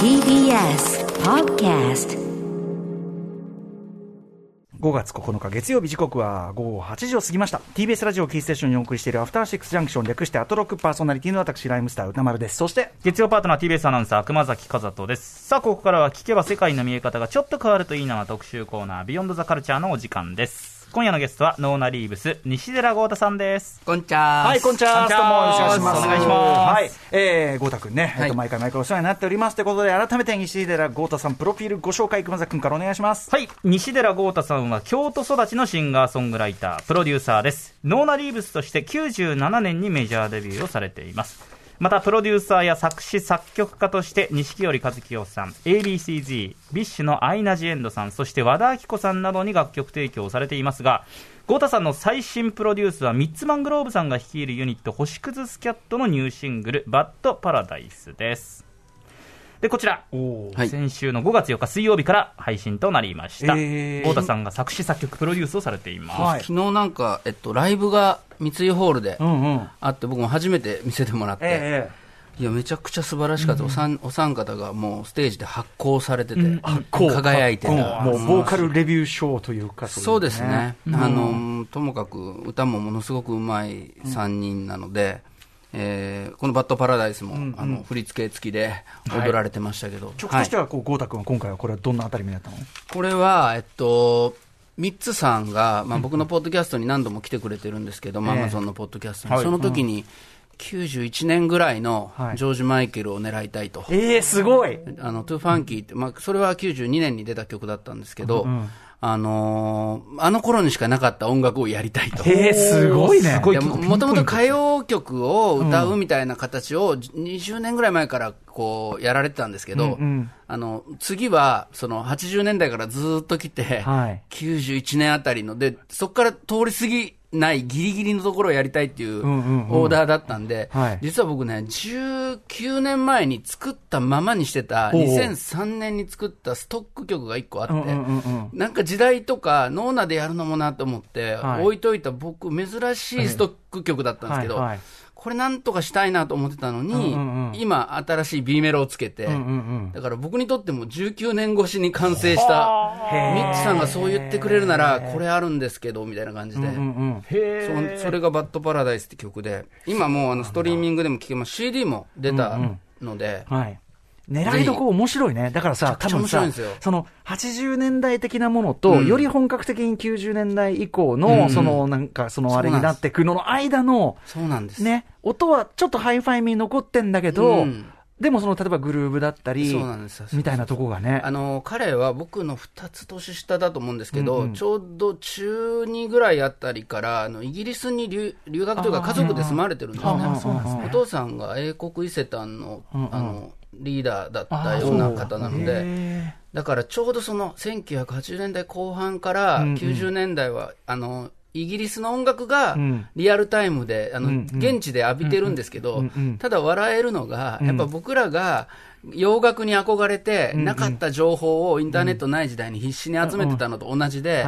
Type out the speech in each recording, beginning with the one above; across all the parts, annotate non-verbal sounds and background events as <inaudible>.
TBS Podcast 5月9日月曜日時刻は午後8時を過ぎました。TBS ラジオキーステーションにお送りしているアフターシックスジャンクション略してアトロックパーソナリティの私ライムスター宇多丸ですそして月曜パートナー TBS アナウンサー熊崎風斗です。さあここからは聞けば世界の見え方がちょっと変わるといいな特集コーナービヨンドザカルチャーのお時間です今夜のゲストはノーナリーブス西寺郷太さんです。こんちゃーはい、こんにちは。どうもよろしくお願いします。お願いします。はい、えー、郷太くんね、えっと、はい毎回毎回お世話になっております。ということで、改めて西寺郷太さん、プロフィールご紹介、熊崎くんからお願いします。はい。西寺郷太さんは京都育ちのシンガーソングライタープロデューサーです。ノーナリーブスとして97年にメジャーデビューをされていますまたプロデューサーや作詞作曲家として錦織一清さん ABCZ ビッシュのアイナ・ジ・エンドさんそして和田アキ子さんなどに楽曲提供されていますが郷太さんの最新プロデュースはミッツマングローブさんが率いるユニット星屑スキャットのニューシングル「バッドパラダイス」です。でこちら、はい。先週の5月4日水曜日から配信となりました、えー。太田さんが作詞作曲プロデュースをされています、はい。昨日なんか、えっと、ライブが三井ホールでうんうん。あって、僕も初めて見せてもらって、えいや、めちゃくちゃ素晴らしかった、お三お三方がもうステージで発光されてて、発光輝いてもう、ボーカルレビューショーというか、そうですね、あのともかく歌もものすごくうまい3人なので、えーこのバッドパラダイスも、あの振り付け付きで踊られてましたけど、曲としては、こう、豪太くんは今回はこれはどんなあたり目だったの？これは、えっと、ミッツさんが、まあ、僕のポッドキャストに何度も来てくれてるんですけど、まあええ。アマゾンのポッドキャストに、はい。その時に、91年ぐらいのはい。ジョージ・マイケルを狙いたいと。ええすごい。あの、 Too Funky って、まあ、それは92年に出た曲だったんですけど、あのーあの頃にしかなかった音楽をやりたいと。ええすごいね。すごいでももともと歌謡曲を歌うみたいな形を20年ぐらい前からこうやられてたんですけど、うんうんあの次はその80年代からずっと来て、はい91年あたりので、そこから通り過ぎないギリギリのところをやりたいっていうオーダーだったんで、はい。実は僕ね、19年前に作ったままにしてた、ほうほう。2003年に作ったストック曲が1個あって、なんか時代とか、ノーナでやるのもなと思って、はい。置いといた僕、珍しいストック曲だったんですけど、はいはいこれなんとかしたいなと思ってたのに、うんうんうん。今、新しい B メロをつけて、うんうんうん。だから僕にとっても19年越しに完成した、ミッチさんがそう言ってくれるなら、これあるんですけど、みたいな感じで。うんうんそそれが「バッドパラダイス」って曲で。今もうあのストリーミングでも聴けます。CD も出たので、はい。狙いどこ面白いね。だからさ、多分さその80年代的なものと、うん。より本格的に90年代以降うんの、うん。そのなんか、そのあれになってくのの間の、そうなんです、ね、音はちょっとハイファイに残ってんだけど、うん。でもその例えばグルーブだったりそうなんです。よ、みたいなとこがね。あの彼は僕の2つ年下だと思うんですけど、うん。うんちょうど中2ぐらいあたりからあのイギリスに留、留学というか家族で住まれてるんですよね。あーそうなんですねお父さんが英国伊勢丹の,、あのリーダーだったような方なのでへだからちょうどその1980年代後半からうんうん。90年代は、あのイギリスの音楽がうん。リアルタイムで、あの現地で浴びてるんですけど、ただ笑えるのが、うんやっぱ僕らが洋楽に憧れて、なかった情報をインターネットない時代に必死に集めてたのと同じで。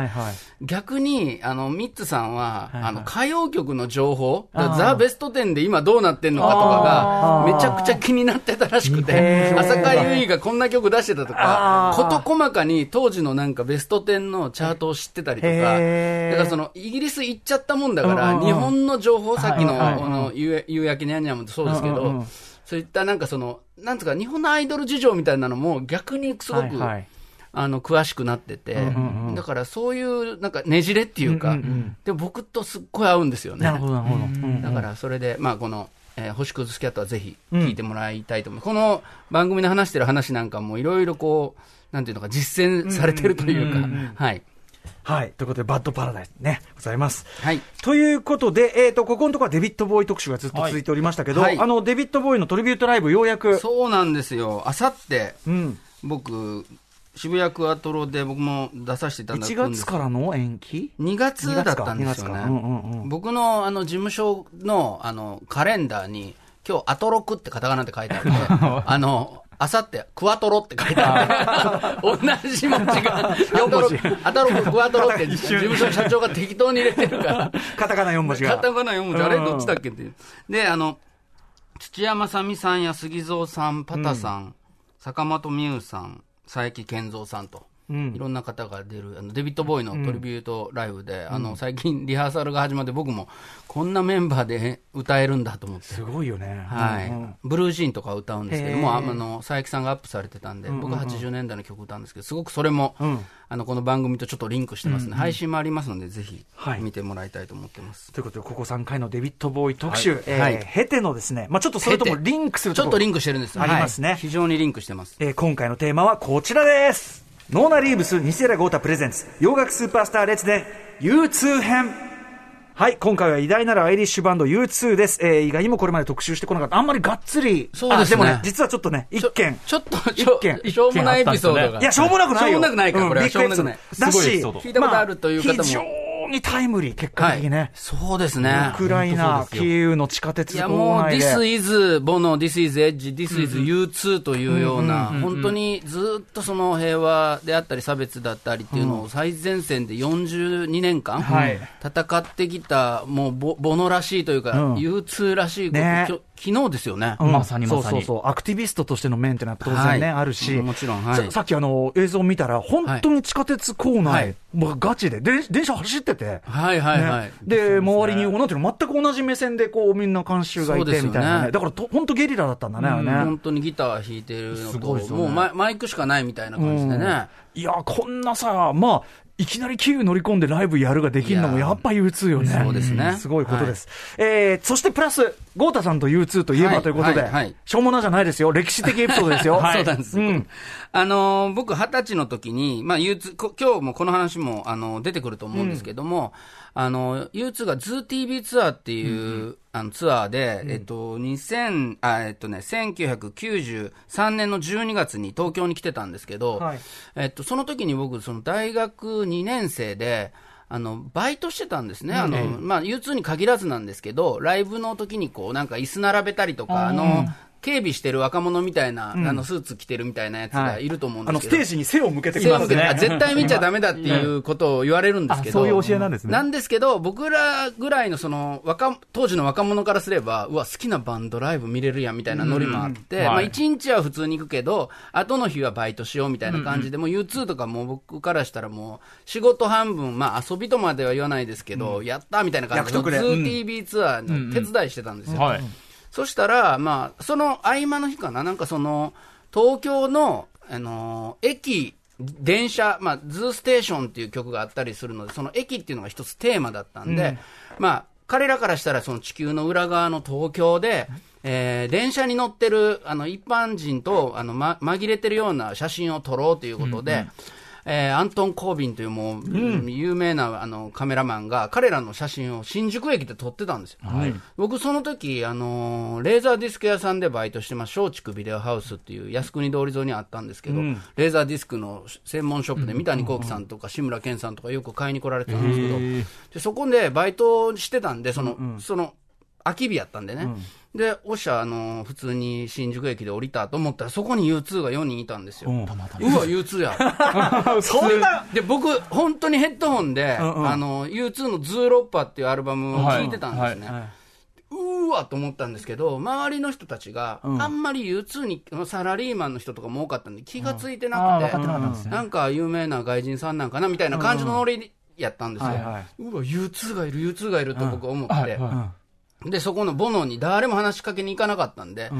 逆にあのミッツさんは、あの歌謡曲の情報、ザ・ベスト10で今どうなってんのかとかが、めちゃくちゃ気になってたらしくへて、ー。浅香唯がこんな曲出してたとか事細かに当時のなんかベスト10のチャートを知ってたりとか、だからそのイギリス行っちゃったもんだから、日本の情報、さっきのの夕焼けにゃんにゃんもそうですけどそういったなんかその、なんつうか、日本のアイドル事情みたいなのも逆にすごく、はいはいあの詳しくなってて、うんうんうんだからそういうなんかねじれっていうか、うんうんうんで僕とすっごい合うんですよね。なるほど、なるほど。うんうんだからそれで、まあ、この、えー星屑スキャットはぜひ聞いてもらいたいと思います。この番組で話してる話なんかもいろいろこう、なんていうのか、実践されてるというか、はい。はい。ということで、バッドパラダイスね、ございます。はい。ということで、えっ、と、ここのところはデビッド・ボーイ特集がずっと続いておりましたけど、はいあの、デビッド・ボーイのトリビュートライブ、ようやく、そうなんですよ。あさって、うん、僕、渋谷クアトロで僕も出させていただくん1です月からの延期？2月だったんですよ2月かうんうんうねん。僕のあの事務所のあのカレンダーに、今日アトロクってカタカナで書いてあって、<laughs> あの、あさって、クワトロって書いてある。同じ文字が、<laughs> 四文字。アトロ。ク、クワトロって。事務所の社長が適当に入れてるから、カタカナ4文字が。カタカナ4文字、あれうんどっちだっけっていう。で、あの、土屋正美さんや杉蔵さん、パタさん、坂本美優さん、佐伯健三さんと。うん。いろんな方が出るあのデビッド・ボーイのトリビュートライブで、あの最近リハーサルが始まって僕もこんなメンバーで歌えるんだと思って。すごいよね。はい、うんうん。ブルージーンとか歌うんですけども、あの佐伯さんがアップされてたんで、僕は80年代の曲歌うんですけど、すごくそれも、うん。あのこの番組とちょっとリンクしてますね、配信もありますので、ぜひはい。見てもらいたいと思ってます。ということで、ここ3回のデビッド・ボーイ特集、えーはい。経てのですね、まあちょっとそれともリンクするとこちょっとリンクしてるんですよ。ありますね。はい。非常にリンクしてます。えー今回のテーマはこちらです。ノーナ・リーブス、西寺豪太プレゼンツ、洋楽スーパースター列伝、U2 編。はい、今回は偉大なるアイリッシュバンド U2 です。えー、意外にもこれまで特集してこなかった。あんまりがっつり。そうですねあもね、実はちょっとね、一件。ちょっと一件しょうもないエピソードが。いや、しょうもなくないよ。しょうもなくないか、これは。しょうもなくない。だし、聞いたことあるという方もにタイムリー、結果的にね。そうですね。ウ。クライナ、キーウの地下鉄いやもう。This is ボノ、This is Edge、This is U2 というような、本当にずっとその平和であったり差別だったりっていうのを最前線で42年間はい。戦ってきた、もうボボノらしいというか、うん。U2 らしいこと、ね昨日ですよね。うんまさにまさにそうそうそう。アクティビストとしての面ってのは当然ね、はいあるし。もちろんはいささっきあの、映像を見たら、本当に地下鉄構内、はいもうガチで、で電車走ってて。はいはいはい。ねで、周りに、なんていうの、全く同じ目線で、こう、みんな監修がいて、みたいなね。だからと、本当ゲリラだったんだね、あれね。本当にギター弾いてるのと、もうマイマイクしかないみたいな感じでね。いや、こんなさ、まあ、いきなりキーウ乗り込んでライブやるができるのもいややっぱ U2 よね。そうですねんすごいことです。えー、そしてプラス、ゴータさんと U2 といえばはいということで、はいはいしょうもなじゃないですよ。歴史的エピソードですよ。<laughs> そうなんです。うんあのー僕、二十歳の時に、まあ、U2、こ今日もこの話も、あの、出てくると思うんですけども、あの、U2 が ZooTV ツアーっていう、あのツアーで、えっと、2000、あ、えっとね、1993年の12月に東京に来てたんですけど、はい。えっと、その時に僕、その大学2年生で、あの、バイトしてたんですね。あの、まあ、U2 に限らずなんですけど、ライブの時にこう、なんか椅子並べたりとか、あの、警備してる若者みたいな、あの、スーツ着てるみたいなやつがい。ると思うんあの、ですけど。ステージに背を向けてく背を向けてねあ絶対見ちゃダメだっていうことを言われるんですけど。あそういう教えなんですね。なんですけど、僕らぐらいのその、若、当時の若者からすれば、うわ、好きなバンドライブ見れるやんみたいなノリもあって、はい。まあ一日は普通に行くけど、後の日はバイトしようみたいな感じで、もう U2 とかもう僕からしたらもう、仕事半分、まあ遊びとまでは言わないですけど、やったみたいな感じで、役得で。2TV ツアーの手伝いしてたんですよ。はい。そしたら、まあ、その合間の日かな、なんかその、東京の、あのー駅、電車、まあ、ズーステーションっていう曲があったりするので、その駅っていうのが一つテーマだったんで、まあ、彼らからしたらその地球の裏側の東京で、えー電車に乗ってる、あの、一般人と、あの、ま、紛れてるような写真を撮ろうということで、えーアントン・コービンというもう、有名なあのカメラマンが彼らの写真を新宿駅で撮ってたんですよ。僕その時、あのーレーザーディスク屋さんでバイトしてます、松竹ビデオハウスっていう靖国通り沿いにあったんですけど、レーザーディスクの専門ショップで三谷幸喜さんとか志村けんさんとかよく買いに来られてたんですけど、でそこでバイトしてたんで、その、その、空き日やったんでね。で、おっしゃ、あのー普通に新宿駅で降りたと思ったら、そこに U2 が4人いたんですよ。うわ、U2 や。<laughs> そんな、で、僕、本当にヘッドホンで、んうん。あの、U2 のズーロッパっていうアルバムを聴いてたんですね。はうーわと思ったんですけど、周りの人たちが、あんまり U2 に、サラリーマンの人とかも多かったんで、気がついてなくて、なんか有名な外人さんなんかなみたいな感じのノリやったんですよ。はいはい。うわ、U2 がいる、U2 がいると僕は思って、はいはで、そこのボノに誰も話しかけに行かなかったんで、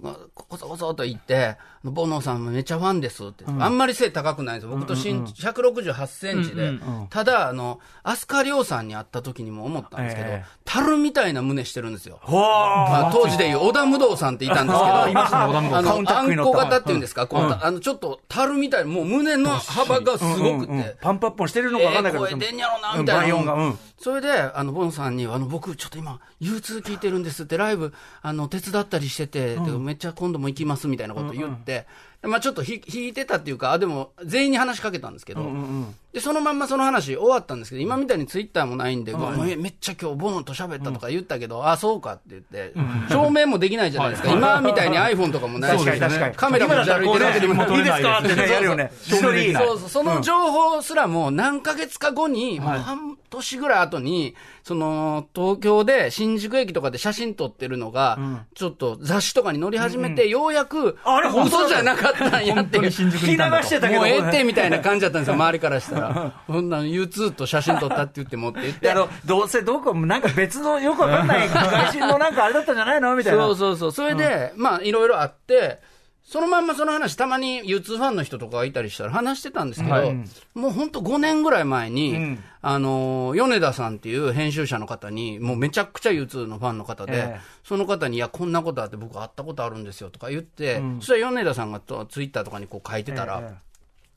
まあこそこそと言って、ボノさんもめっちゃファンですって、あんまり背高くないんですよ。僕と身168センチで、ただ、あの、飛鳥亮さんに会った時にも思ったんですけど、ええ。樽みたいな胸してるんですよ。わまあ、当時でいう織田無道さんっていたんですけど、あの、あんこ型っていうんですか、こう、あの、ちょっと樽みたい、もう胸の幅がすごくて、パンプアップしてるのかわかんないけど、ええ声出んやろな、うんみたいな。うんそれで、あの、ボンさんに、あの、僕、ちょっと今、U2 聞いてるんですって、ライブ、あの、手伝ったりしてて、でめっちゃ今度も行きますみたいなこと言って、まあちょっと引いてたっていうか、あ、でも全員に話しかけたんですけど、で、そのまんまその話終わったんですけど、今みたいにツイッターもないんで、うわめめっちゃ今日ボノと喋ったとか言ったけど、あ、そうかって言って、証明もできないじゃないですか。今みたいに iPhone とかもないし。カメラも歩いてるわけでもないいいですか？ってね、やるよね。そうそう、その情報すらも何ヶ月か後に、もう半年ぐらい後に、その、東京で新宿駅とかで写真撮ってるのが、ちょっと雑誌とかに載り始めて、ようやく、あれ嘘じゃなかったんやっていう。聞き流してたけど。もうええってみたいな感じだったんですよ、周りからしたら。<laughs> そんなの U2 と写真撮ったって言って持って行って。であの、どうせどこもなんか別のよくわかんない外信のなんかあれだったんじゃないのみたいな。そうそうそう。それで、まあ、いろいろあって、そのまんまその話、たまに U2 ファンの人とかがいたりしたら話してたんですけど、はいもう本当5年ぐらい前に、んあのー、米田さんっていう編集者の方に、もうめちゃくちゃ U2 のファンの方で、ええその方に、いや、こんなことあって僕会ったことあるんですよとか言って、そしたら米田さんがとツイッターとかにこう書いてたら、ええ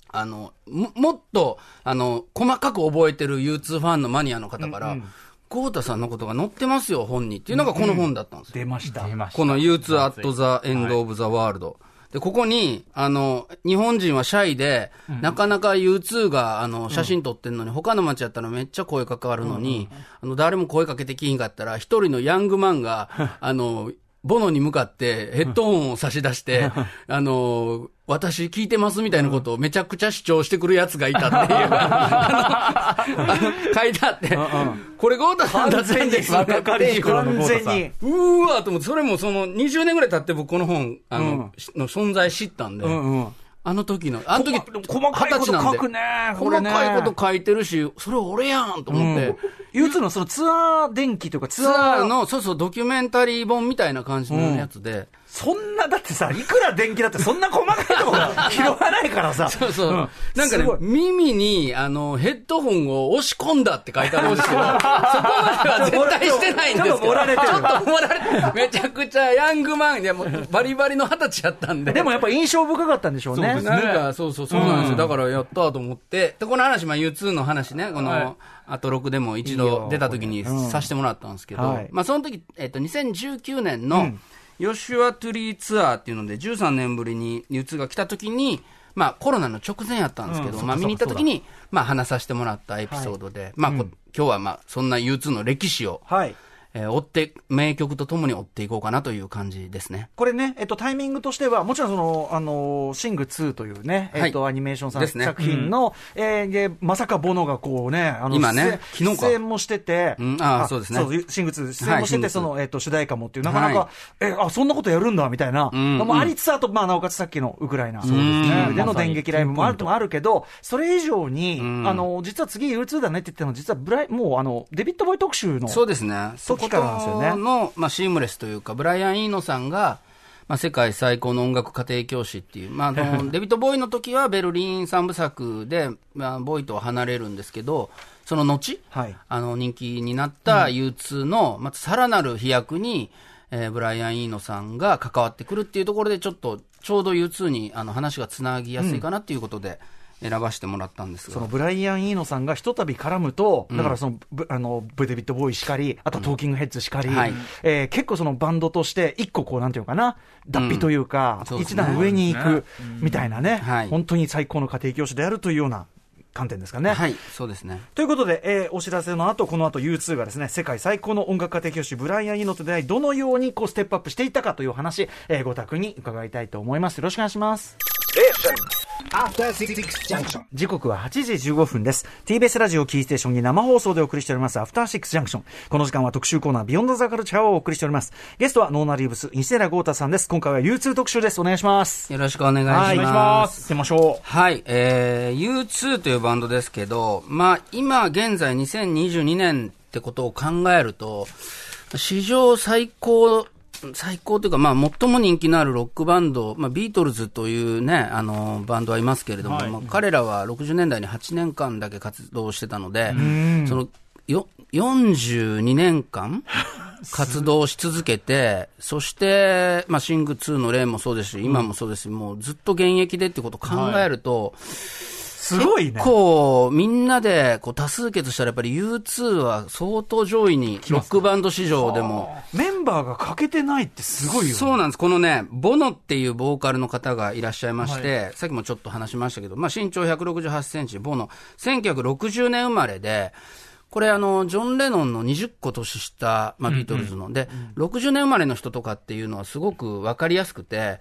あの、ももっと、あの、細かく覚えてる U2 ファンのマニアの方から、豪太さんのことが載ってますよ、本にっていうのがこの本だったんですよ。出ました。出ました。この U2 at the end of the world。で、ここに、あの、日本人はシャイで、なかなか U2 が、あの、写真撮ってんのに、他の街やったらめっちゃ声かかるのに、あの、誰も声かけてきひんかったら、一人のヤングマンが、<laughs> あの、ボノに向かってヘッドホンを差し出して、あの、私聞いてますみたいなことをめちゃくちゃ主張してくるやつがいたっていう、書いてあって、これゴータさんだったんです若かりし頃の完全に。うーわーと思って、それもその20年ぐらい経って僕この本、あの、しの存在知ったんで、うんうん。あの時の、あの時、細かいこと書くねこれ細ねかいこと書いてるし、それ俺やんと思って、U2 のそのツアー電気というかツツアーの、アーの、そうそう、ドキュメンタリー本みたいな感じのやつで、そんな、だってさ、いくら電気だってそんな細かいところ <laughs> 拾わないからさ。そうそう。んなんかね耳に、あの、ヘッドホンを押し込んだって書いてあるんですけど、<laughs> そこまでは絶対してないんですけど。ちょっと盛られてるちょっと盛られてる。めちゃくちゃヤングマン、いやもうバリバリの二十歳やったんで。でもやっぱ印象深かったんでしょうね。そうなんか、そうそう、そうなんですよ。だから、やったと思って。で、この話、まあ、U2 の話ね、こはいの、アトロクでも一度出た時にさせてもらったんですけど、はいまあ、その時、えっと、2019年の、ヨシュア・トゥリーツアーっていうので、13年ぶりに U2 が来た時に、まあ、コロナの直前やったんですけど、うん。まあ、見に行った時に、まあ、話させてもらったエピソードで、まあ、こ今日は、まあ、そんな U2 の歴史を、はい。えー追って、名曲とともに追っていこうかなという感じですね。これね、えっと、タイミングとしては、もちろんその、あの、シング2というね、えっと、はいアニメーション作ですね。作品の、えーで、まさかボノがこうね、あの、今ね昨日か。出演もしてて、うんあーそうですね。シング2出演もしてて、はいシング2その、えっと、主題歌もっていう、なかなか、はえ、あ、そんなことやるんだ、みたいな、んのもありつつ、あと、まあ、なおかつさっきのウクライナ。そうですね。での電撃ライブもあるともあるけど、それ以上に、ん。あの、実は次 U2 だねって言っても、実はブライ、もう、あの、デビッド・ボーイ特集の、そうですね。そことの、まあ、シームレスというか、ブライアン・イーノさんが、まあ、世界最高の音楽家庭教師っていう、まあ、あの <laughs> デビッド・ボーイの時はベルリン三部作で、まあ、ボーイとは離れるんですけど、その後、はい。あの人気になった U2 の、またさらなる飛躍に、えーブライアン・イーノさんが関わってくるっていうところで、ちょっと、ちょうど U2 にあの話がつなぎやすいかなっていうことで、選ばせてもらったんですが。そのブライアン・イーノさんがひとたび絡むと、だからその、ブあの、ブデビッド・ボーイしかり、あとトーキングヘッズしかり、はいえー結構そのバンドとして、一個こう、なんていうのかな、脱皮というか、そうですね一段上に行く、みたいなね、はい本当に最高の家庭教師であるというような観点ですかね。はい、そうですね。ということで、えーお知らせの後、この後 U2 がですね、世界最高の音楽家庭教師、ブライアン・イーノと出会い、どのようにこうステップアップしていったかという話、えー郷太に伺いたいと思います。よろしくお願いします。Junction. 時刻は8時15分です。TBS ラジオキーステーションに生放送でお送りしております、アフターシックスジャンクション。この時間は特集コーナー、ビヨンドザカルチャーをお送りしております。ゲストはノーナリーブス、西寺郷太さんです。今回は U2 特集です。お願いします。よろしくお願いします。はいお願いします。行ってみましょはい、えー、U2 というバンドですけど、まあ、今現在2022年ってことを考えると、史上最高、最高というか、まあ、最も人気のあるロックバンド、まあ、ビートルズというね、あの、バンドはいますけれども、まあ、彼らは60年代に8年間だけ活動してたので、その、よ、42年間 <laughs> 活動し続けて、そして、まあ、シング2の例もそうですし、今もそうですし、もうずっと現役でってことを考えると、すごいね結構、みんなでこう多数決したらやっぱり U2 は相当上位に、ロックバンド史上でも。メンバーが欠けてないってすごいよね。そうなんです。このね、ボノっていうボーカルの方がいらっしゃいまして、さっきもちょっと話しましたけど、まあ身長168センチ、ボノ、1960年生まれで、これあの、ジョン・レノンの20個年下、まあビートルズの、で、60年生まれの人とかっていうのはすごくわかりやすくて、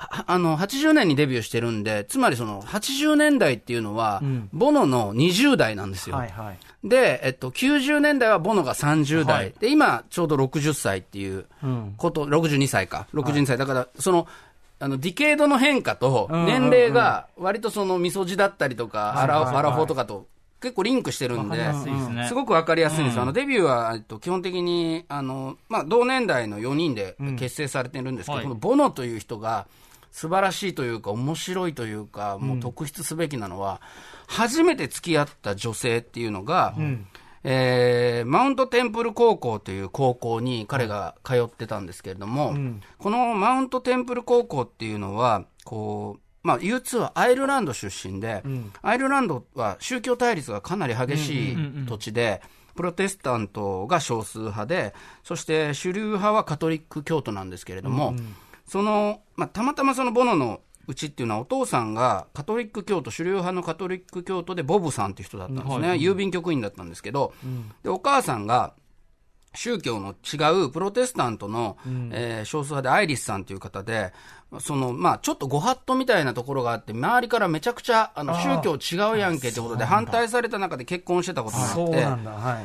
ああの、80年にデビューしてるんで、つまりその、80年代っていうのは、ボノの20代なんですよ。はいはい。で、えっと、90年代はボノが30代。はいで、今、ちょうど60歳っていうこと、62歳か。62歳。だから、その、あの、ディケードの変化と、うん年齢が、割とその、みそじだったりとか、アラ、はいはいはいアラフォーとかと、結構リンクしてるんで、すごくわかりやすいんですよ。あの、デビューは、えっと、基本的に、あの、まあ、同年代の4人で結成されてるんですけど、はいこのボノという人が、素晴らしいというか、面白いというか、もう特筆すべきなのは、初めて付き合った女性っていうのが、えーマウントテンプル高校という高校に彼が通ってたんですけれども、このマウントテンプル高校っていうのは、こう、まあ、U2 はアイルランド出身で、アイルランドは宗教対立がかなり激しい土地で、プロテスタントが少数派で、そして主流派はカトリック教徒なんですけれども、その、まあ、たまたまそのボノのうちっていうのはお父さんがカトリック教徒、主流派のカトリック教徒でボブさんっていう人だったんですね。郵便局員だったんですけど、で、お母さんが、宗教の違うプロテスタントの、えー少数派でアイリスさんという方で、その、まあ、ちょっとご法度みたいなところがあって、周りからめちゃくちゃ、あの、宗教違うやんけってことで反対された中で結婚してたことがあって。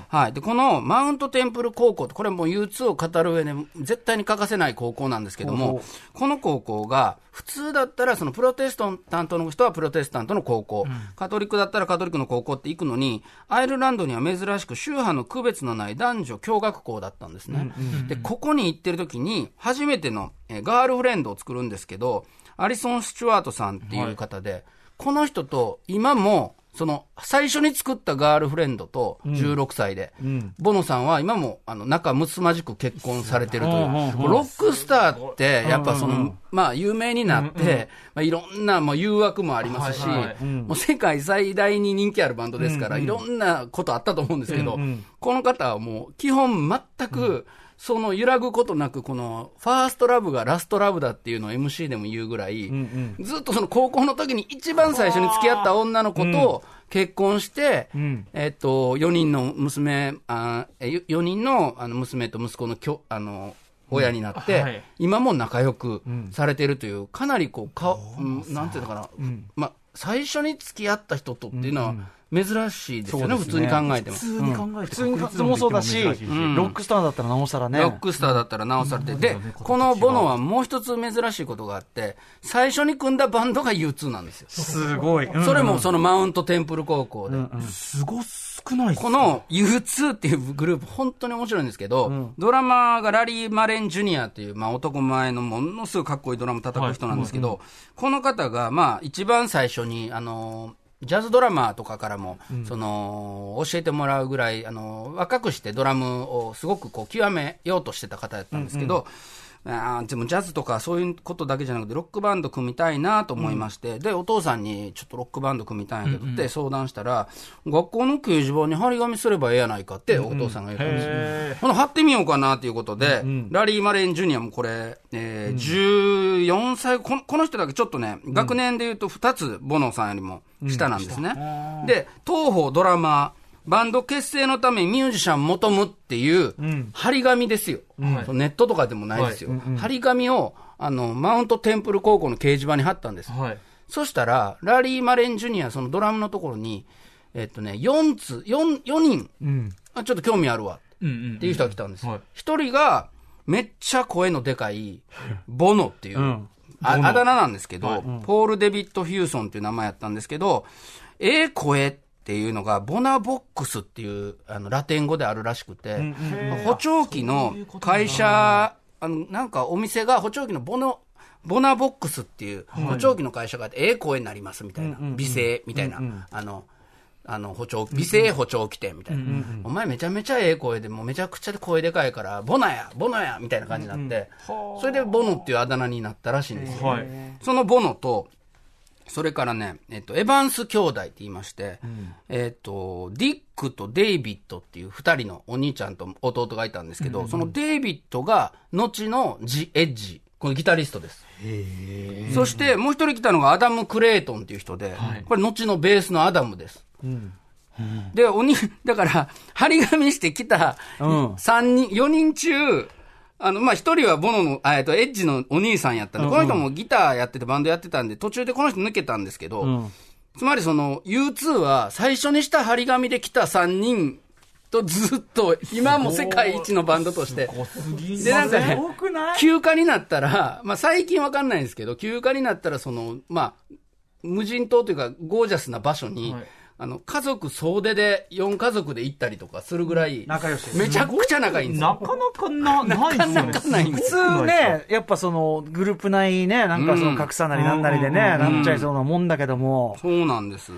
はい。で、このマウントテンプル高校って、これもう U2 を語る上で絶対に欠かせない高校なんですけども、この高校が、普通だったらそのプロテスタントの人はプロテスタントの高校、カトリックだったらカトリックの高校って行くのに、アイルランドには珍しく宗派の区別のない男女共学校だったんですね。で、ここに行ってる時に、初めての、えーガールフレンドを作るんですけど、アリソン・スチュワートさんっていう方で、この人と今も、その、最初に作ったガールフレンドと16歳で、ボノさんは今も、あの、仲睦まじく結婚されてるという。ロックスターって、やっぱその、まあ、有名になって、まあ、いろんな、もう誘惑もありますし、もう世界最大に人気あるバンドですから、いろんなことあったと思うんですけど、この方はもう、基本全く、その揺らぐことなく、この、ファーストラブがラストラブだっていうのを MC でも言うぐらい、ずっとその高校の時に一番最初に付き合った女の子と結婚して、えっと、4人の娘、あ4人のあの娘と息子のきょあの、親になって、はい。今も仲良くされてるという、かなりこう、か、うん。なんていうのかな、まあ、最初に付き合った人とっていうのは珍しいですよね、普通に考えても。普。通に考えて、普通に考えてもそうだし、ロックスターだったらなおさらね。ロックスターだったら直されて、で、このボノはもう一つ珍しいことがあって、最初に組んだバンドが U2 なんですよ。すごい。うん。それもそのマウントテンプル高校で。すご少ないっすこの U2 っていうグループ、本当に面白いんですけど、ドラマーがラリー・マレン・ジュニアっていう、まあ、男前のものすごいかっこいいドラム叩く人なんですけど、この方が、まあ、一番最初に、あの、ジャズドラマーとかからも、その、教えてもらうぐらい、あの、若くしてドラムをすごくこう、極めようとしてた方だったんですけど、あーでもジャズとかそういうことだけじゃなくて、ロックバンド組みたいなと思いまして、で、お父さんにちょっとロックバンド組みたいんやけどって相談したら、学校の掲示板に張り紙すればええやないかってお父さんが言ったんですよ。ほな、貼ってみようかなということで、ラリー・マレン・ジュニアもこれ、えー14歳この、この人だけちょっとね、学年で言うと2つ、ボノさんよりも下なんですね。で、東方ドラマー、バンド結成のためにミュージシャン求むっていう、張り紙ですよ、そのネットとかでもないですよ。張り紙を、あの、マウントテンプル高校の掲示板に貼ったんです。はい。そしたら、ラリー・マレン・ジュニア、そのドラムのところに、えっとね、4つ、4、4人、あちょっと興味あるわ。うんうん。っていう人が来たんです。はい。一、人が、めっちゃ声のでかい、<laughs> ボノっていう、ん。ああだ名なんですけど、ポール・デビッド・フューソンっていう名前やったんですけど、ええ声っていうのが、ボナボックスっていう、あの、ラテン語であるらしくて、補聴器の会社、あの、なんかお店が補聴器のボノ、ボナボックスっていう補聴器の会社があって、ええ声になりますみたいな、美声みたいな、あの、あの、補聴、美声補聴器店みたいな。お前めちゃめちゃええ声で、もうめちゃくちゃ声でかいから、ボナや、ボナや、みたいな感じになって、それでボノっていうあだ名になったらしいんですよ。はい。そのボノと、それからね、えっと、エヴァンス兄弟って言いまして、えっと、ディックとデイビッドっていう二人のお兄ちゃんと弟がいたんですけど、そのデイビッドが後のジ・エッジ、このギタリストです。そしてもう一人来たのがアダム・クレイトンっていう人で、これ後のベースのアダムです。で、おに、<laughs> だから、張り紙してきたうん。三人、4人中、あの、まあ、一人はボノの、あえっと、エッジのお兄さんやったんで、この人もギターやっててバンドやってたんで、途中でこの人抜けたんですけど、うん。つまりその U2 は最初にした張り紙で来た3人とずっと今も世界一のバンドとして。で、なんかね、休暇になったら、まあ最近わかんないんですけど、休暇になったらその、まあ、無人島というかゴージャスな場所に、あの、家族総出で4家族で行ったりとかするぐらい、仲良しめちゃくちゃ仲いいんですよ。なかなかな、ない。なかなかないんです普通ね、やっぱその、グループ内ね、なんかその格差なりなんなりでね、なっちゃいそうなもんだけども、そうなんです。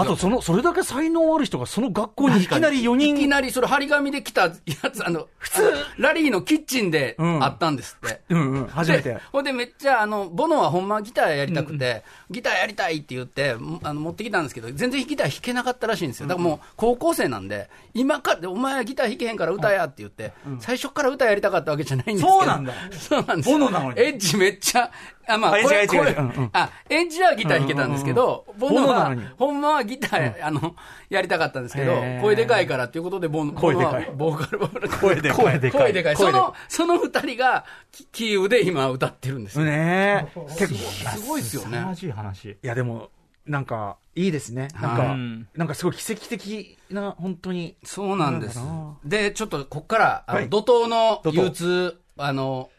あとその、それだけ才能ある人がその学校にいきなり4いき人、なりそれ張り紙で来たやつ、あの、普通、ラリーのキッチンでうんあったんですって。うんうん、初めでて。ほんでめっちゃ、あの、ボノはほんまはギターやりたくて、ギターやりたいって言って、あの、持ってきたんですけど、全然ギター弾けなかったらしいんですよ。だからもう、高校生なんで、今から、お前はギター弾けへんから歌やって言って、最初から歌やりたかったわけじゃないんですけど。そうなんだ <laughs> そうなんです。ボノなのにエッジめっちゃ、あ、まあ、これ、あ、エッジはギター弾けたんですけど、ボノはほんまはギター、あの、やりたかったんですけど声でかいからっていうことで、ボノ、はボーカル、ボーカル。声でかい。声でかい。声でかい。その、その二人が、キキーウで今歌ってるんですよ。ねえ。結構、すごいですよね。い話。いやでも、なんか、いいですね。なんはかい、なんかすごい奇跡的な、本当に。そうなんです。で、ちょっとこっから、あのはい。怒涛の怒涛。U2、あの、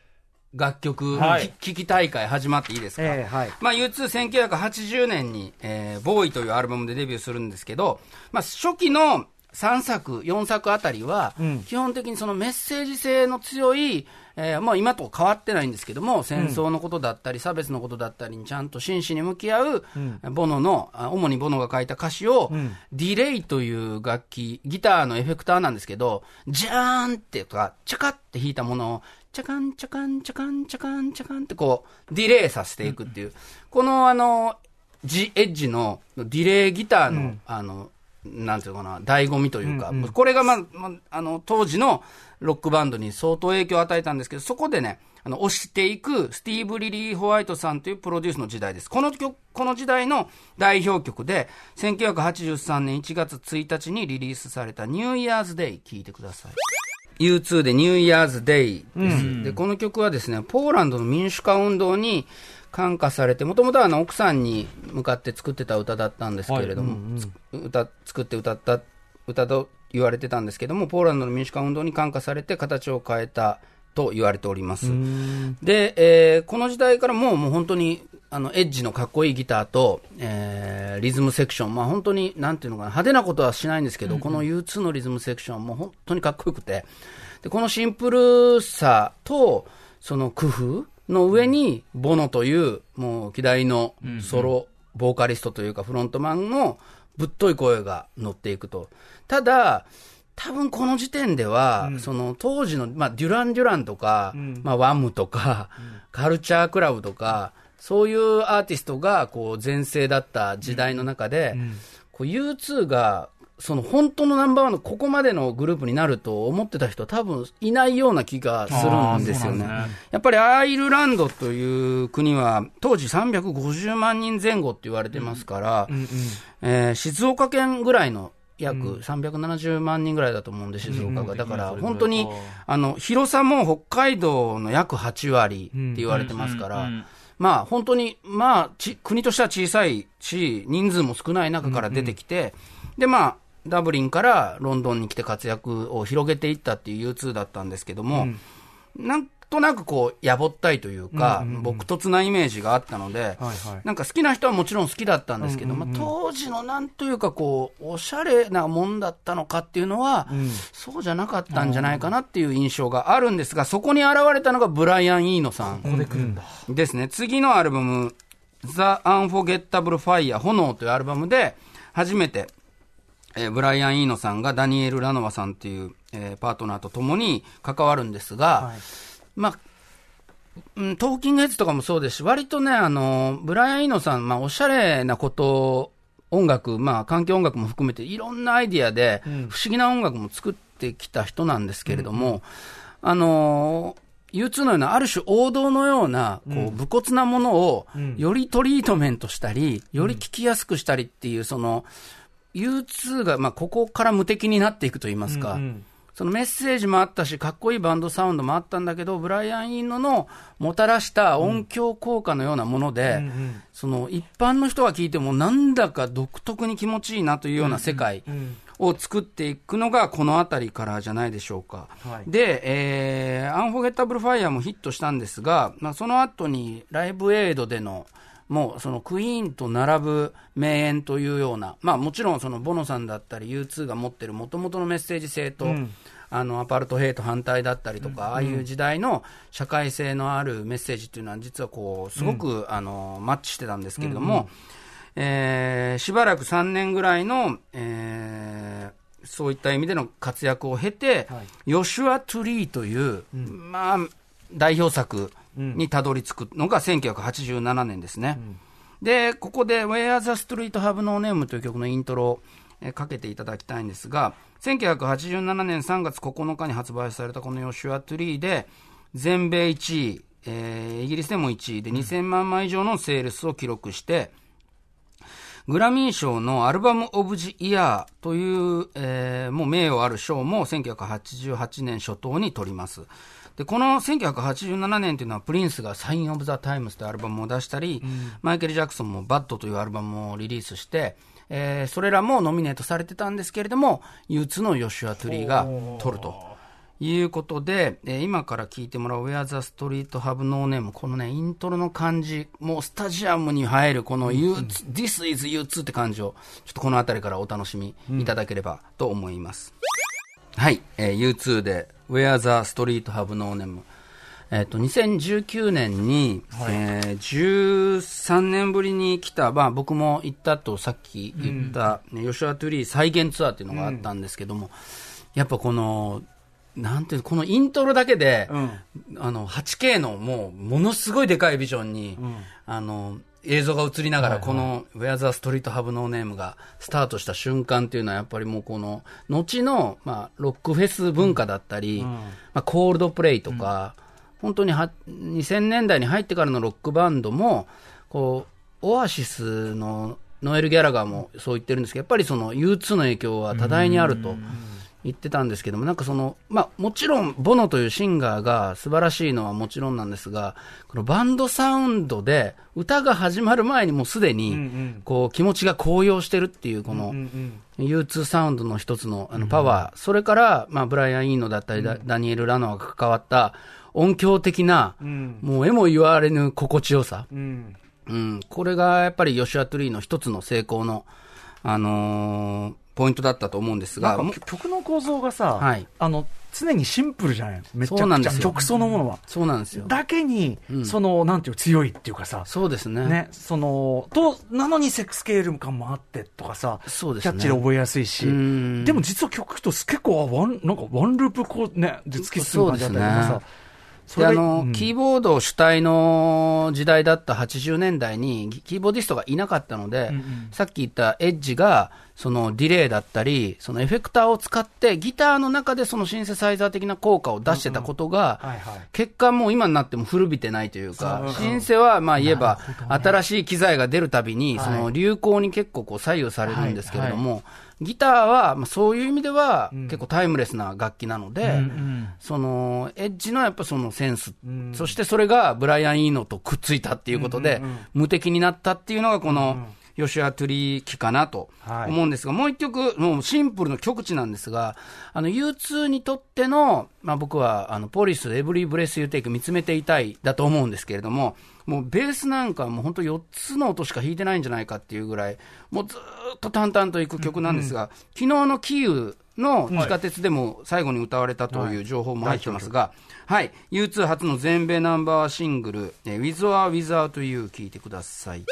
楽曲、はい。き聴き大会始まっていいですか、ええはい。まあ、U21980 年に、えー、ボーイというアルバムでデビューするんですけど、まあ、初期の3作、4作あたりは、うん。基本的にそのメッセージ性の強い、えーまあ、今と変わってないんですけども、戦争のことだったり、差別のことだったりにちゃんと真摯に向き合う、ボノの、あ主にボノが書いた歌詞を、ん。ディレイという楽器、ギターのエフェクターなんですけど、ジャーンってとか、チャカって弾いたものを、チャカンチャカンチャカンチャカンチャカンってこう、ディレイさせていくっていう、このあの、ジエッジのディレイギターの、あの、なんていうのかな、醍醐味というか、これがまあ、まあの、当時のロックバンドに相当影響を与えたんですけど、そこでね、あの、押していく、スティーブ・リリー・ホワイトさんというプロデュースの時代です。この曲、この時代の代表曲で、1983年1月1日にリリースされたニューイヤーズ・デイ、聴いてください。U2 でニューイヤーズ・デイです、で、この曲はですね、ポーランドの民主化運動に感化されて、もともとはあの奥さんに向かって作ってた歌だったんですけれども、つ歌、作って歌った歌と言われてたんですけども、ポーランドの民主化運動に感化されて形を変えたと言われております。で、えーこの時代からもうもう本当に、あの、エッジのかっこいいギターと、えーリズムセクション、まあ本当に、なんていうのかな、派手なことはしないんですけど、この U2 のリズムセクションはもう本当にかっこよくて、で、このシンプルさと、その工夫の上に、ボノという、もう、希代のソロ、ボーカリストというか、フロントマンのぶっとい声が乗っていくと。ただ、多分この時点では、その当時の、まあ、デュラン・デュランとか、まあ、ワムとか、カルチャークラブとか、そういうアーティストが、こう、全盛だった時代の中で、こう U2 が、その本当のナンバーワンのここまでのグループになると思ってた人は多分いないような気がするんですよね。やっぱりアイルランドという国は当時350万人前後って言われてますから、えー静岡県ぐらいの約370万人ぐらいだと思うんで、静岡が。だから本当に、あの、広さも北海道の約8割って言われてますから、まあ本当に、まあち、国としては小さいし、人数も少ない中から出てきて、でまあ、ダブリンからロンドンに来て活躍を広げていったっていう U2 だったんですけども、なんとなくこう、やぼったいというか、朴突なイメージがあったので、はいはいなんか好きな人はもちろん好きだったんですけど、まあ、当時のなんというかこう、おしゃれなもんだったのかっていうのは、そうじゃなかったんじゃないかなっていう印象があるんですが、そこに現れたのがブライアン・イーノさん。ここで来るんだ。ですね。次のアルバム、The Unforgettable Fire 炎というアルバムで、初めて、えーブライアン・イーノさんがダニエル・ラノワさんっていう、えーパートナーと共に関わるんですが、まあ、うん、トーキングヘッズとかもそうですし、割とね、あの、ブライアン・イーノさん、まあ、おしゃれなこと、音楽、まあ、環境音楽も含めて、いろんなアイディアで、不思議な音楽も作ってきた人なんですけれども、あのー U2 のような、ある種王道のような、こう、武骨なものを、よりトリートメントしたり、より聞きやすくしたりっていう、その、U2 が、まあ、ここから無敵になっていくと言いますか、そのメッセージもあったし、かっこいいバンドサウンドもあったんだけど、ブライアン・イーノのもたらした音響効果のようなもので、その一般の人が聞いても、なんだか独特に気持ちいいなというような世界を作っていくのが、この辺りからじゃないでしょうか。はい。で、えー、アンフォゲッタブルファイヤーもヒットしたんですが、まあ、その後にライブエイドでの、もうそのクイーンと並ぶ名演というような、まあもちろんそのボノさんだったり U2 が持ってるもともとのメッセージ性と、あのアパルトヘイト反対だったりとか、ああいう時代の社会性のあるメッセージっていうのは実はこう、すごく、あのマッチしてたんですけれども、えーしばらく3年ぐらいの、えーそういった意味での活躍を経て、ヨシュア・トゥリーという、まあ、代表作にたどり着くのが1987年ですね。で、ここで Where the Street Have No Name という曲のイントロかけていただきたいんですが、1987年3月9日に発売されたこのヨシュア・トゥリーで、全米1位、えーイギリスでも1位で2000万枚以上のセールスを記録して、グラミー賞のアルバム・オブ・ジ・イヤーという、えーもう名誉ある賞も1988年初頭に取ります。で、この1987年というのはプリンスがサイン・オブ・ザ・タイムズというアルバムを出したり、マイケル・ジャクソンもバッドというアルバムをリリースして、えーそれらもノミネートされてたんですけれども、U2 のヨシュア・トゥリーが取ると。いうことで、えー今から聞いてもらう Where the Street Have No Name、このね、イントロの感じ、もうスタジアムに入るこの U2、This is U2 って感じを、ちょっとこの辺りからお楽しみいただければと思います。はい、えー U2 で Where the Street Have No Name。えっ、と、2019年に、えー13年ぶりに来た、まあ僕も行ったとさっき言った、ねヨシュア・トゥリー再現ツアーっていうのがあったんですけども、やっぱこの、なんていうのこのイントロだけで、あの、8K のもう、ものすごいでかいビジョンに、あの、映像が映りながら、この、Where the Street Have No Name がスタートした瞬間っていうのは、やっぱりもうこの、後の、まあ、ロックフェス文化だったり、まあ、コールドプレイとか、本当には2000年代に入ってからのロックバンドも、こう、オアシスのノエル・ギャラガーもそう言ってるんですけど、やっぱりその U2 の影響は多大にあると。言ってたんですけども、なんかその、まあ、もちろん、ボノというシンガーが素晴らしいのはもちろんなんですが、このバンドサウンドで、歌が始まる前にもうすでに、こう、気持ちが高揚してるっていう、この、U2 サウンドの一つのあのパワー、それから、まあ、ブライアン・イーノだったり、ダダニエル・ラノアが関わった音響的な、もう絵も言われぬ心地よさ。うん。うん、これがやっぱりヨシトゥリーの一つの成功の、あのーポイントだったと思うんですが、曲の構造がさ、はい。あの常にシンプルじゃない。めちゃくちゃ曲そのものは。そうなんですよ。だけに、うん。その、なんていう、強いっていうかさ、そうですね。ね、その、と、なのにセックスケール感もあってとかさ、そうですね。キャッチで覚えやすいし、うん。でも実は曲と結構、あワン、なんかワンループこうね、で突き進む感じだったりとかさ、それであの、うん。キーボード主体の時代だった80年代にキーボーディストがいなかったので、さっき言ったエッジがそのディレイだったりそのエフェクターを使ってギターの中でそのシンセサイザー的な効果を出してたことが、はいはい。結果もう今になっても古びてないというか、シンセはまあ言えば、新しい機材が出るたびに、はい。その流行に結構こう左右されるんですけれども、ギターはまあそういう意味では結構タイムレスな楽器なので、うんそのエッジのやっぱそのセンス、そしてそれがブライアン・イーノとくっついたっていうことで、無敵になったっていうのがこの、ヨシュア・トゥリー期かなとはい思うんですが、もう一曲、もうシンプルの極致なんですが、あの U2 にとっての、まあ、僕はあのポリス、エブリー・ブレス・ユー・テイク見つめていたいだと思うんですけれども、もうベースなんかはもう本当4つの音しか弾いてないんじゃないかっていうぐらい、もうずーっと淡々といく曲なんですが、昨日のキーウの地下鉄でも最後に歌われたという情報も入ってますが、はい、U2 初の全米ナンバーワンシングル、えー With or Without You 聞いてください。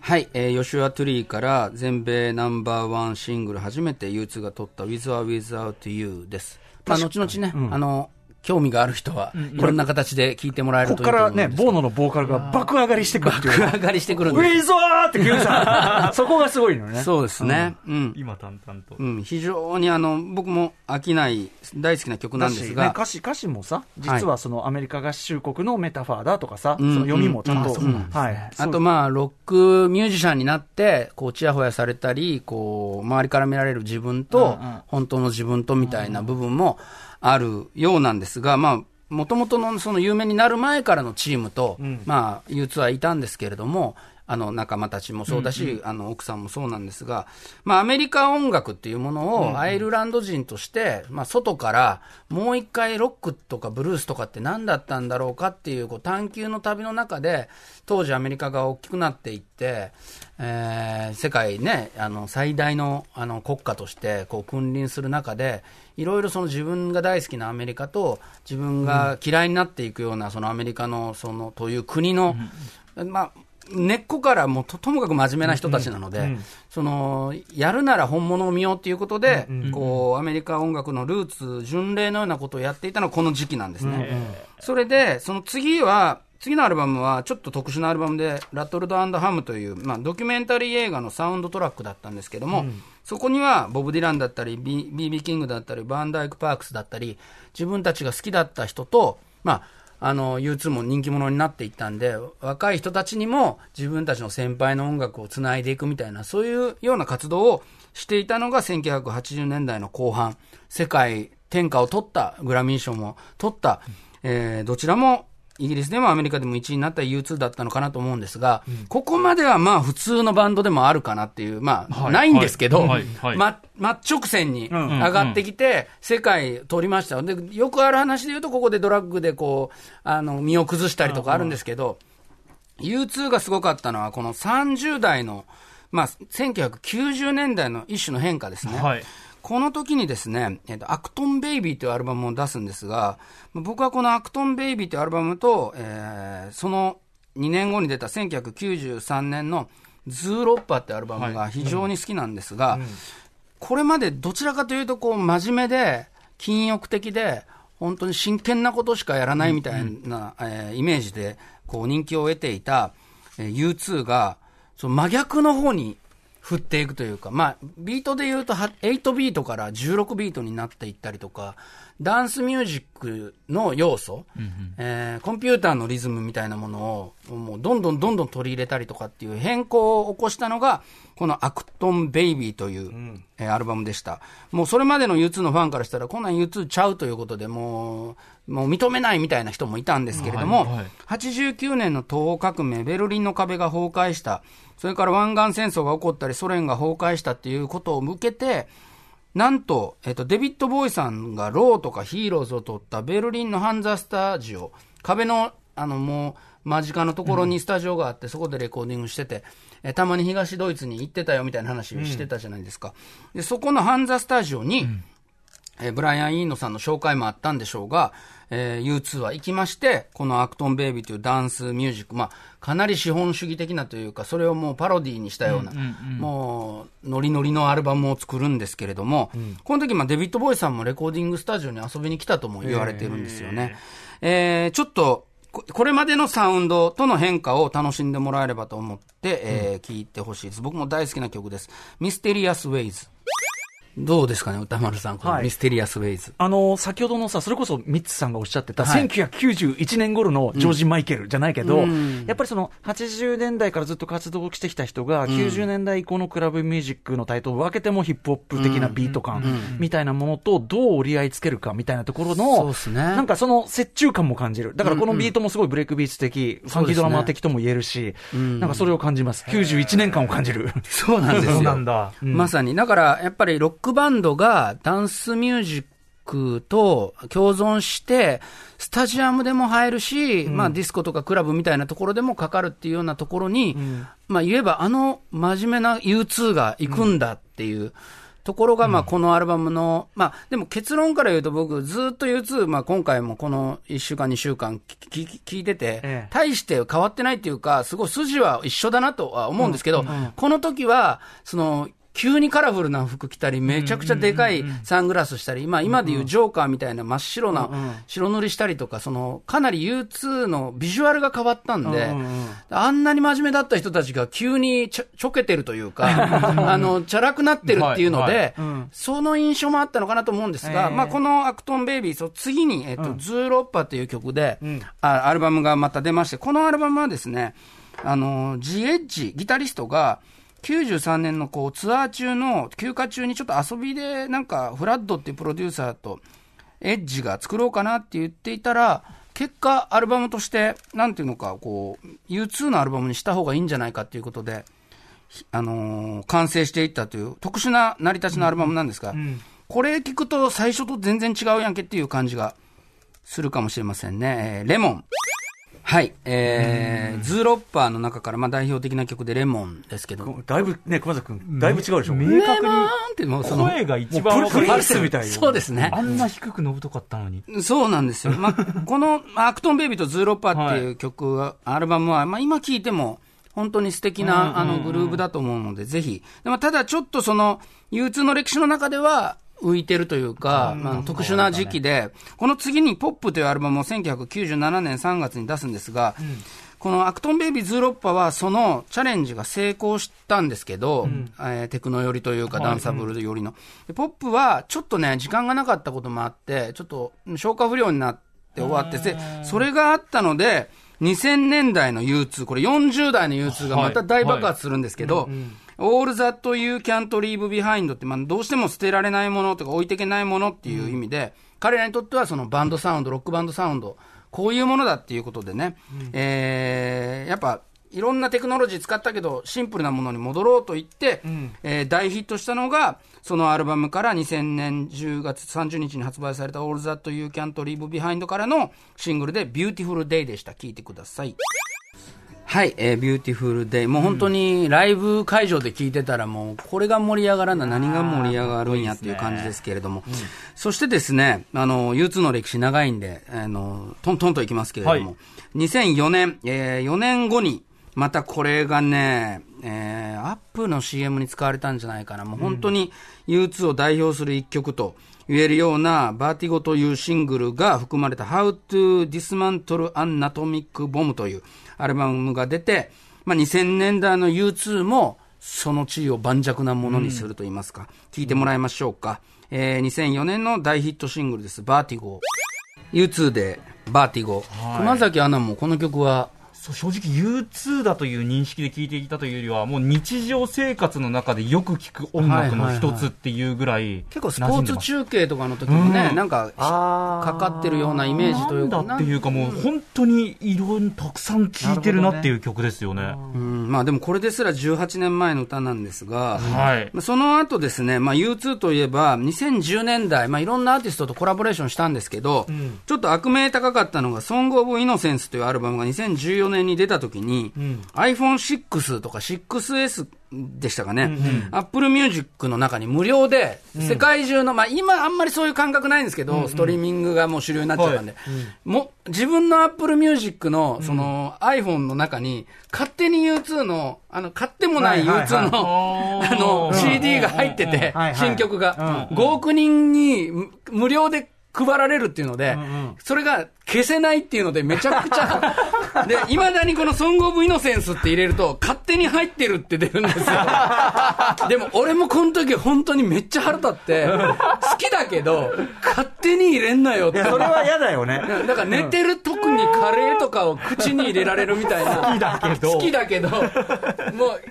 はい、えー、ヨシュア・トゥリーから全米ナンバーワンシングル初めて U2 が取った With or Without You です。まあ、後々ね、あの、興味がある人は、いろん。な形で聞いてもらえることこからね、いいと思うんですけど。ボーノのボーカルが爆上がりしてくる。爆上がりしてくるんでウィゾーって急にさ、<laughs> そこがすごいのね。そうですね。うん。今淡々と。うん、非常にあの、僕も飽きない、大好きな曲なんですが、歌詞、歌詞もさ、実はそのアメリカ合衆国のメタファーだとかさ、うんその読みもちゃんと、はい。あとまあ、ロックミュージシャンになって、こう、ちやほやされたり、こう、周りから見られる自分と、本当の自分とみたいな部分もあるようなんですが、まあ、もともとのその有名になる前からのチームと、まあ、U2 はいたんですけれども、あの仲間たちもそうだし、あの奥さんもそうなんですが、まあ、アメリカ音楽っていうものをアイルランド人として、まあ、外からもう一回ロックとかブルースとかって何だったんだろうかっていうこう探求の旅の中で、当時アメリカが大きくなっていって、えー世界ね、あの最大のあの国家としてこう君臨する中で、いろいろその自分が大好きなアメリカと、自分が嫌いになっていくようなそのアメリカのそのという国の、まあ、根っこからもうとともかく真面目な人たちなので、そのやるなら本物を見ようということで、こうアメリカ音楽のルーツ、巡礼のようなことをやっていたのはこの時期なんですね。それで、その次は、次のアルバムはちょっと特殊なアルバムで、ラトルドハムという、まあ、ドキュメンタリー映画のサウンドトラックだったんですけども、そこにはボブ・ディランだったり、ビービー・キングだったり、バンダイク・パークスだったり、自分たちが好きだった人と、まあ、あの U2 も人気者になっていったんで、若い人たちにも自分たちの先輩の音楽を繋いでいくみたいな、そういうような活動をしていたのが1980年代の後半、世界天下を取った、グラミー賞も取った、えーどちらもイギリスでもアメリカでも1位になった U2 だったのかなと思うんですが、ここまではまあ普通のバンドでもあるかなっていう、まあ、はい。ないんですけど、ま、真っ直線に上がってきて、世界取りました。で、よくある話で言うと、ここでドラッグでこう、あの、身を崩したりとかあるんですけど、U2 がすごかったのは、この30代の、まあ、1990年代の一種の変化ですね。はいこの時にですね、えっと、アクトンベイビーというアルバムを出すんですが、僕はこのアクトンベイビーというアルバムと、えーその2年後に出た1993年のズーロッパってアルバムが非常に好きなんですが、これまでどちらかというと、こう、真面目で、禁欲的で、本当に真剣なことしかやらないみたいな、えーイメージで、こう、人気を得ていた、えー U2 が、その真逆の方に振っていくというか、まあ、ビートで言うと8ビートから16ビートになっていったりとか、ダンスミュージックの要素、えーコンピューターのリズムみたいなものを、もうどんどんどんどん取り入れたりとかっていう変更を起こしたのが、このアクトン・ベイビーという、えーアルバムでした。もうそれまでの U2 のファンからしたら、こんなん U2 ちゃうということで、もう、もう認めないみたいな人もいたんですけれども、はい。はい89年の東欧革命、ベルリンの壁が崩壊した、それから湾岸戦争が起こったり、ソ連が崩壊したっていうことを向けて、なんと、えっと、デビッド・ボーイさんがローとかヒーローズを撮ったベルリンのハンザスタジオ、壁の、あの、もう、間近のところにスタジオがあって、そこでレコーディングしてて、えたまに東ドイツに行ってたよみたいな話してたじゃないですか。で、そこのハンザスタジオに、えーブライアン・イーノさんの紹介もあったんでしょうが、えー U2 は行きまして、このアクトン・ベイビーというダンスミュージック、まあ、かなり資本主義的なというか、それをもうパロディーにしたような、もう、ノリノリのアルバムを作るんですけれども、この時、まあ、デビッド・ボーイさんもレコーディングスタジオに遊びに来たとも言われてるんですよね。えーちょっと、ここれまでのサウンドとの変化を楽しんでもらえればと思って、えー聞いてほしいです。僕も大好きな曲です。ミステリアス・ウェイズ。どうですかね、宇多丸さん、このはいミステリアス・ウェイズ。あの、先ほどのさ、それこそミッツさんがおっしゃってた、はい1991年頃のジョージ・マイケルじゃないけど、うんやっぱりその80年代からずっと活動してきた人が、90年代以降のクラブミュージックのタイトルを分けてもヒップホップ的なビート感みたいなものとどう折り合いつけるかみたいなところの、っすねなんかその折衷感も感じる。だからこのビートもすごいブレイクビーツ的、ファンキードラマー的とも言えるし、なんかそれを感じます。91年感を感じる。そうなんですよ。<laughs> そうなんだ。まさに。だから、やっぱりロックバンドがダンスミュージックと共存して、スタジアムでも入るし、まあディスコとかクラブみたいなところでもかかるっていうようなところに、まあ言えばあの真面目な U2 が行くんだっていう、ところが、まあ、このアルバムの、まあ、でも結論から言うと僕、ずっと U2、まあ、今回もこの1週間、2週間聞き聞いてて、ええ。大して変わってないっていうか、すごい筋は一緒だなとは思うんですけど、この時は、その、急にカラフルな服着たり、めちゃくちゃでかいサングラスしたり、まあ今でいうジョーカーみたいな真っ白な白塗りしたりとか、その、かなり U2 のビジュアルが変わったんで、あんなに真面目だった人たちが急にちょ <laughs> ちょけてるというか、あの、チャラくなってるっていうのはいで、その印象もあったのかなと思うんですが、まあこのアクトンベイビー、そう次に、えっと、ズーロッパという曲で、あアルバムがまた出まして、このアルバムはですね、あの、ジエッジ、ギタリストが、93年のこうツアー中の休暇中にちょっと遊びでなんかフラッドっていうプロデューサーとエッジが作ろうかなって言っていたら結果アルバムとしてなんていうのかこう U2 のアルバムにした方がいいんじゃないかっていうことで、ひあのー完成していったという特殊な成り立ちのアルバムなんですが、これ聞くと最初と全然違うやんけっていう感じがするかもしれませんね。えーレモン。はい。えー、ズーロッパーの中から、まあ代表的な曲でレモンですけど、だいぶね、熊崎君、だいぶ違うでしょ。明確レモンってもうその、に声が一番プリプリわかりやすいスみたいな。そうですね。あんな低くのぶとかったのに。そうなんですよ。まあ、このアクトンベイビーとズーロッパーっていう曲は、アルバムは、まあ今聴いても、本当に素敵な、あの、グルーブだと思うので、ぜひ。でも、ただちょっとその、U2 の歴史の中では、浮いてるというか、まあ、特殊な時期で、この次にポップというアルバムを1997年3月に出すんですが、このアクトンベイビーズーロッパはそのチャレンジが成功したんですけど、えーテクノ寄りというかダンサブル寄りの。でポップはちょっとね、時間がなかったこともあって、ちょっと消化不良になって終わって、で、それがあったので、2000年代の U2、これ40代の U2 がまた大爆発するんですけど、All That You Can't Leave Behind って、まあ、どうしても捨てられないものとか置いていけないものっていう意味で、彼らにとってはそのバンドサウンド、ロックバンドサウンド、こういうものだっていうことでね、えーやっぱ、いろんなテクノロジー使ったけど、シンプルなものに戻ろうと言って、えー大ヒットしたのが、そのアルバムから2000年10月30日に発売された All That You Can't Leave Behind からのシングルで Beautiful Day でした。聴いてください。はい、えー、ビューティフルデイ。もう本当にライブ会場で聞いてたらもう、これが盛り上がらな、何が盛り上がるんやっていう感じですけれども。そしてですね、あの、U2 の歴史長いんで、あの、トントンといきますけれども、2004年、えー、4年後に、またこれがね、えー、アップルの CM に使われたんじゃないかな。もう本当に U2 を代表する一曲と言えるような、バーティゴというシングルが含まれた How to Dismantle an Atomic Bomb というアルバムが出て、まあ、2000年代の U2 もその地位を盤石なものにすると言いますか、聞いてもらいましょうか。えー、2004年の大ヒットシングルです。バーティゴ。U2 でバーティゴ。熊崎アナもこの曲は正直 U2 だという認識で聞いていたというよりは、もう日常生活の中でよく聞く音楽の一つっていうぐらい、結構スポーツ中継とかの時もね、うん。なんかかかってるようなイメージというかっていうかもう本当にいろんたくさん聴いてるなっていう曲ですよね。うん。まあでもこれですら18年前の歌なんですが、はい。まあその後ですね、まあ、U2 といえば、2010年代、まあ、いろんなアーティストとコラボレーションしたんですけど、ちょっと悪名高かったのが、Song of Innocence というアルバムが2014年に出た時に、iPhone6 とか 6S でしたかね、Apple Music の中に無料で、世界中の、まあ、今あんまりそういう感覚ないんですけど、ストリーミングがもう主流になっちゃったんで、も自分の Apple Music の、その iPhone の中に、勝手に U2 の、あの、買ってもないはいはい U2 の、はいあの、うん。CD が入ってて新曲が、5億人にむ無料で配られるっていうので、それが消せないっていうので、めちゃくちゃ、<laughs> で、いまだにこのソングオブイノセンスって入れると、勝手に入ってるって出るんですよ。<laughs> でも俺もこの時本当にめっちゃ腹立って、好きだけど、勝手に入れんなよって。それは嫌だよね。だから寝てる特にカレーとかを口に入れられるみたいな。好きだけど。好きだけど、もう、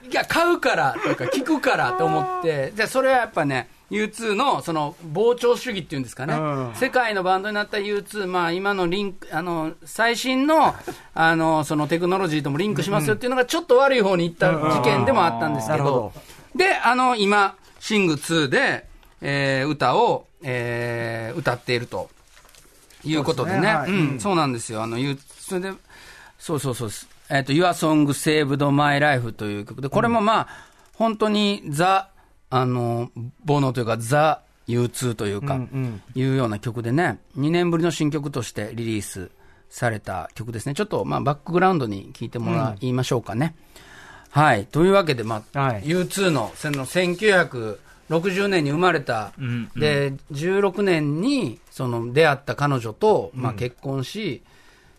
いや、買うからとか聞くからと思って、じゃあそれはやっぱね、U2 のその膨張主義っていうんですかね、うん。世界のバンドになった U2、まあ今のリンク、あの、最新の、あの、そのテクノロジーともリンクしますよっていうのがちょっと悪い方に行った事件でもあったんですけど。なるほど、で、あの、今、シング2で、えー歌を、えー歌っていると。いうことでね。そうですね。はい。うなんですよ。あの、ゆそれで、そうそうそう。です。えっ、と、Your Song Saved My Life という曲で、これもまあ、本当にザ、あの、ボノというか、ザ、U2 というか、いうような曲でね、2年ぶりの新曲としてリリースされた曲ですね。ちょっと、まあ、バックグラウンドに聞いてもらいましょうかね。はい。というわけで、まあ、はい U2 の、その1960年に生まれた、うんうんで、16年に、その、出会った彼女と、まあ、結婚し、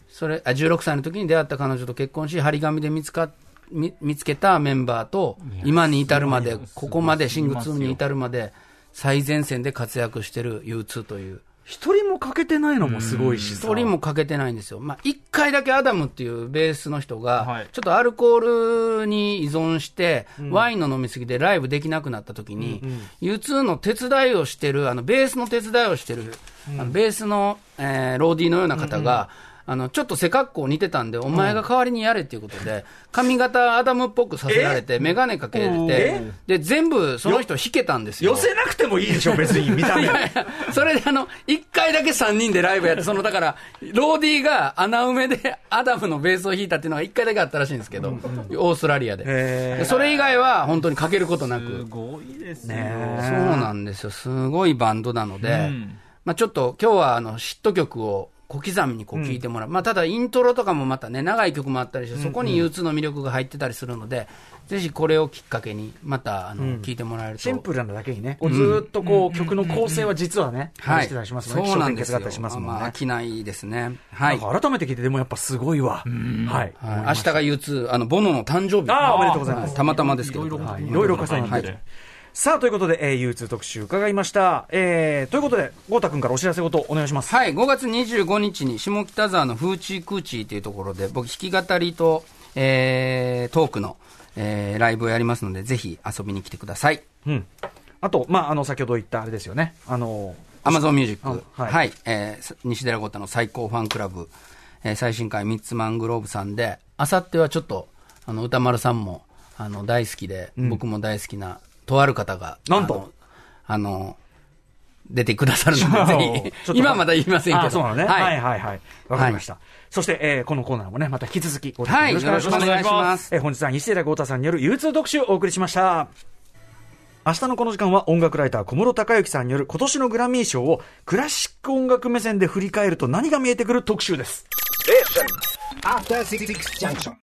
それ、あ、16歳の時に出会った彼女と結婚し、張り紙で見つか、見見つけたメンバーと、今に至るまで、ここまで、シング2に至るまで、最前線で活躍してる U2 という。一人も欠けてないのもすごいしさ。一人も欠けてないんですよ。まあ、一回だけアダムっていうベースの人が、はい。ちょっとアルコールに依存して、ワインの飲みすぎでライブできなくなった時に、U2 の手伝いをしてる、あの、ベースの手伝いをしてる、あのベースの、えーローディーのような方が、あの、ちょっと背格好似てたんで、お前が代わりにやれっていうことで、髪型アダムっぽくさせられて、メガネかけて、で、全部その人弾けたんですよ。寄せなくてもいいでしょ、別に、<laughs> 見た目。いやいや、それであの、一回だけ3人でライブやって、その、だから、ローディーが穴埋めでアダムのベースを弾いたっていうのが一回だけあったらしいんですけど、オーストラリアで。それ以外は本当にかけることなすく。ごいですねね。そうなんですよ。すごいバンドなので、うんまあちょっと今日はあの、ヒット曲を小刻みにこう聴いてもらう。まあただイントロとかもまたね、長い曲もあったりして、そこに U2 の魅力が入ってたりするので、ぜひこれをきっかけに、またあの、聴いてもらえると。シンプルなだけにね、こうずーっとこう、曲の構成は実はね、はい。してたりしますね。そうなんですよ。気象点結があったりしまあ、ね飽。きないですね。はい。改めて聞いて、でもやっぱすごいわ。はい。はい明日が U2、あの、ボノの誕生日。あーおめでとうございますたまたまですけど。はい、いろいろ重なってはいて。さあ、ということで、えー、U2 特集伺いました。えー、ということで、ゴータ君からお知らせごとお願いします。はい、5月25日に下北沢のフーチークーチーというところで、僕、弾き語りと、えー、トークの、えー、ライブをやりますので、ぜひ遊びに来てください。うん。あと、まあ、あの、先ほど言ったあれですよね。あの、アマゾンミュージック、あははいい、えー、西寺ゴタの最高ファンクラブ、えー、最新回ミッツマングローブさんで、あさってはちょっと、あの、歌丸さんも、あの、大好きで、僕も大好きな、とある方が、なんと？あの、あの出てくださるので、<laughs> ぜとひ、今まだ言いませんけど。あそうなのね。はいはいはいはい。わかりました。そして、えーこのコーナーもね、また引き続き、はい、君よろしくお願いします。えー本日は西寺豪太さんによる U2 特集をお送りしました。明日のこの時間は音楽ライター小室孝之さんによる今年のグラミー賞をクラシック音楽目線で振り返ると何が見えてくる特集です。Junction.